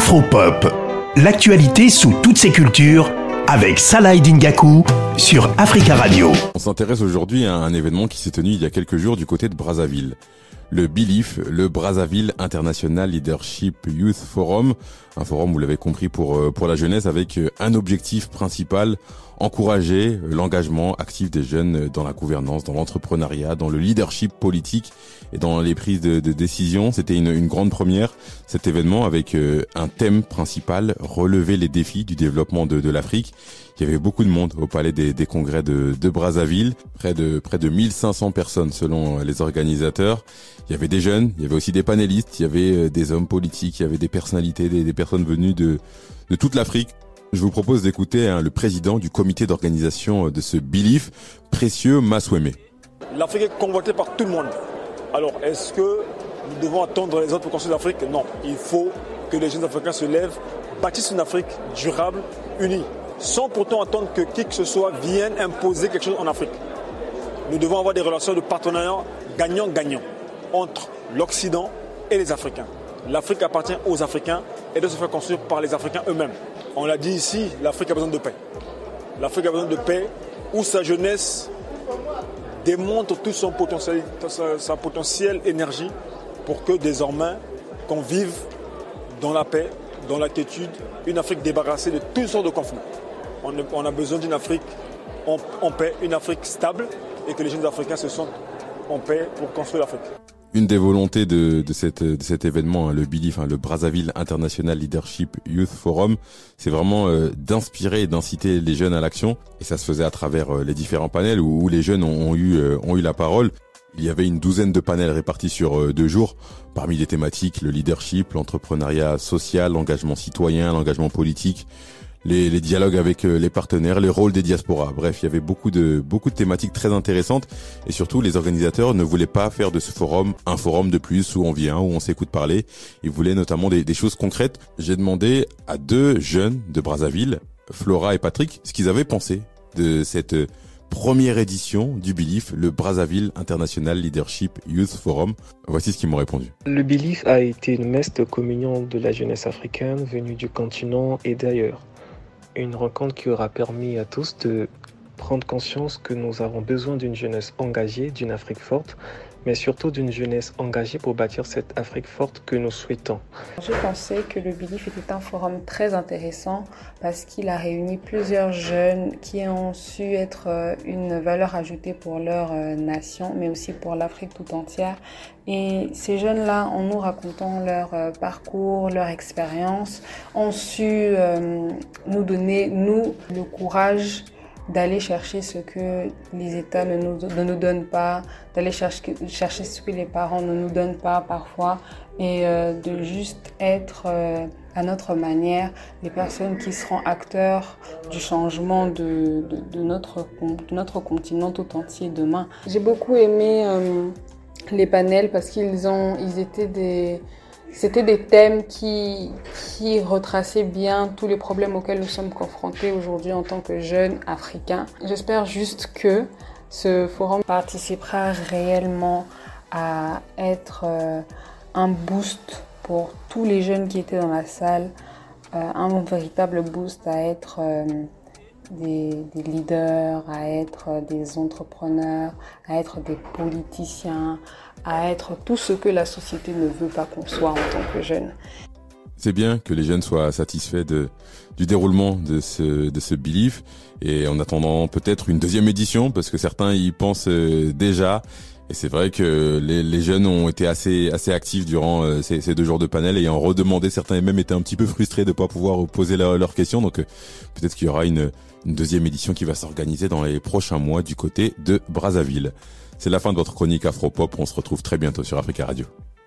Afropop, l'actualité sous toutes ses cultures avec Salah Dingaku sur Africa Radio. On s'intéresse aujourd'hui à un événement qui s'est tenu il y a quelques jours du côté de Brazzaville. Le BILIF, le Brazzaville International Leadership Youth Forum, un forum, vous l'avez compris, pour, euh, pour la jeunesse avec euh, un objectif principal, encourager euh, l'engagement actif des jeunes dans la gouvernance, dans l'entrepreneuriat, dans le leadership politique et dans les prises de, de décision. C'était une, grande première, cet événement, avec un thème principal, relever les défis du développement de, l'Afrique. Il y avait beaucoup de monde au palais des, congrès de, de Brazzaville, près de, près de 1500 personnes selon les organisateurs. Il y avait des jeunes, il y avait aussi des panélistes, il y avait des hommes politiques, il y avait des personnalités, des, des personnes venues de, de toute l'Afrique. Je vous propose d'écouter hein, le président du comité d'organisation de ce BILIF, Précieux Masweme. L'Afrique est convoitée par tout le monde. Alors, est-ce que nous devons attendre les autres pour construire l'Afrique Non. Il faut que les jeunes Africains se lèvent, bâtissent une Afrique durable, unie, sans pourtant attendre que qui que ce soit vienne imposer quelque chose en Afrique. Nous devons avoir des relations de partenariat gagnant-gagnant entre l'Occident et les Africains. L'Afrique appartient aux Africains et doit se faire construire par les Africains eux-mêmes. On l'a dit ici, l'Afrique a besoin de paix. L'Afrique a besoin de paix où sa jeunesse démontre toute son potentiel, sa, potentielle énergie pour que désormais qu'on vive dans la paix, dans l'inquiétude, une Afrique débarrassée de toutes sortes de conflits. On, a besoin d'une Afrique en paix, une Afrique stable et que les jeunes Africains se sentent en paix pour construire l'Afrique une des volontés de, cet événement, hein, le BILIF, hein, le Brazzaville International Leadership Youth Forum, c'est vraiment euh, d'inspirer et d'inciter les jeunes à l'action. Et ça se faisait à travers euh, les différents panels où, les jeunes ont, eu, euh, ont eu la parole. Il y avait une douzaine de panels répartis sur deux jours. Parmi les thématiques, le leadership, l'entrepreneuriat social, l'engagement citoyen, l'engagement politique, les, les, dialogues avec euh, les partenaires, les rôles des diasporas. Bref, il y avait beaucoup de beaucoup de thématiques très intéressantes et surtout les organisateurs ne voulaient pas faire de ce forum un forum de plus où on vient, où on s'écoute parler. Ils voulaient notamment des, des choses concrètes. J'ai demandé à deux jeunes de Brazzaville, Flora et Patrick, ce qu'ils avaient pensé de cette première édition du BILIF, le Brazzaville International Leadership Youth Forum. Voici ce qu'ils m'ont répondu. Le BILIF a été une messe de communion de la jeunesse africaine venue du continent et d'ailleurs une rencontre qui aura permis à tous de prendre conscience que nous avons besoin d'une jeunesse engagée, d'une Afrique forte, mais surtout d'une jeunesse engagée pour bâtir cette Afrique forte que nous souhaitons. Je pensais que le BILIF était un forum très intéressant parce qu'il a réuni plusieurs jeunes qui ont su être euh, une valeur ajoutée pour leur euh, nation, mais aussi pour l'Afrique tout entière. Et ces jeunes-là, en nous racontant leur euh, parcours, leur expérience, ont su nous donner, nous, le courage d'aller chercher ce que les États ne nous, ne nous donnent pas, d'aller chercher, chercher ce que les parents ne nous donnent pas parfois, et euh, de juste être euh, à notre manière les personnes qui seront acteurs du changement de, de, notre, de notre continent tout entier demain. J'ai beaucoup aimé euh, les panels parce qu'ils ont, ils étaient des c'était des thèmes qui, retraçaient bien tous les problèmes auxquels nous sommes confrontés aujourd'hui en tant que jeunes africains. J'espère juste que ce forum participera réellement à être euh, un boost pour tous les jeunes qui étaient dans la salle, euh, un véritable boost à être euh, des, leaders, à être des entrepreneurs, à être des politiciens, à être tout ce que la société ne veut pas qu'on soit en tant que jeune. C'est bien que les jeunes soient satisfaits de, du déroulement de ce, de ce Belief et en attendant peut-être une deuxième édition parce que certains y pensent euh, déjà et c'est vrai que les, jeunes ont été assez assez actifs durant euh, ces, deux jours de panel et redemandé. Certains même étaient un petit peu frustrés de pas pouvoir poser leurs questions. Donc euh, peut-être qu'il y aura une, une deuxième édition qui va s'organiser dans les prochains mois du côté de Brazzaville. C'est la fin de votre chronique Afropop. On se retrouve très bientôt sur Africa Radio.